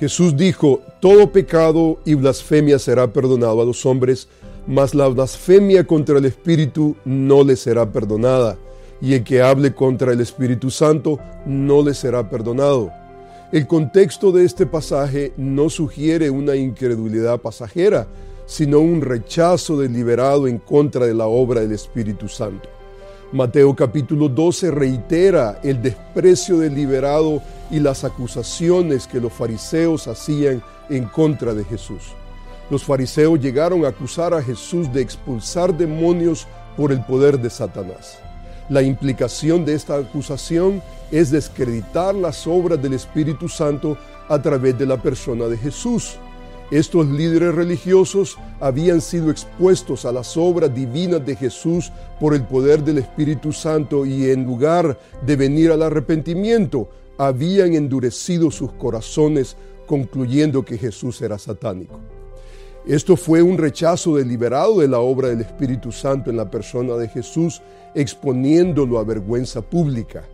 Jesús dijo, todo pecado y blasfemia será perdonado a los hombres, mas la blasfemia contra el Espíritu no le será perdonada, y el que hable contra el Espíritu Santo no le será perdonado. El contexto de este pasaje no sugiere una incredulidad pasajera, sino un rechazo deliberado en contra de la obra del Espíritu Santo. Mateo capítulo 12 reitera el desprecio deliberado y las acusaciones que los fariseos hacían en contra de Jesús. Los fariseos llegaron a acusar a Jesús de expulsar demonios por el poder de Satanás. La implicación de esta acusación es descreditar las obras del Espíritu Santo a través de la persona de Jesús. Estos líderes religiosos habían sido expuestos a las obras divinas de Jesús por el poder del Espíritu Santo y en lugar de venir al arrepentimiento, habían endurecido sus corazones concluyendo que Jesús era satánico. Esto fue un rechazo deliberado de la obra del Espíritu Santo en la persona de Jesús, exponiéndolo a vergüenza pública.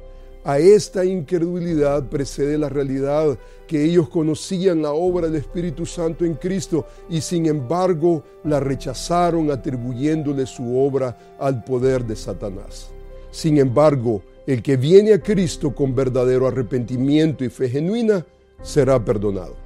A esta incredulidad precede la realidad que ellos conocían la obra del Espíritu Santo en Cristo y sin embargo la rechazaron atribuyéndole su obra al poder de Satanás. Sin embargo, el que viene a Cristo con verdadero arrepentimiento y fe genuina será perdonado.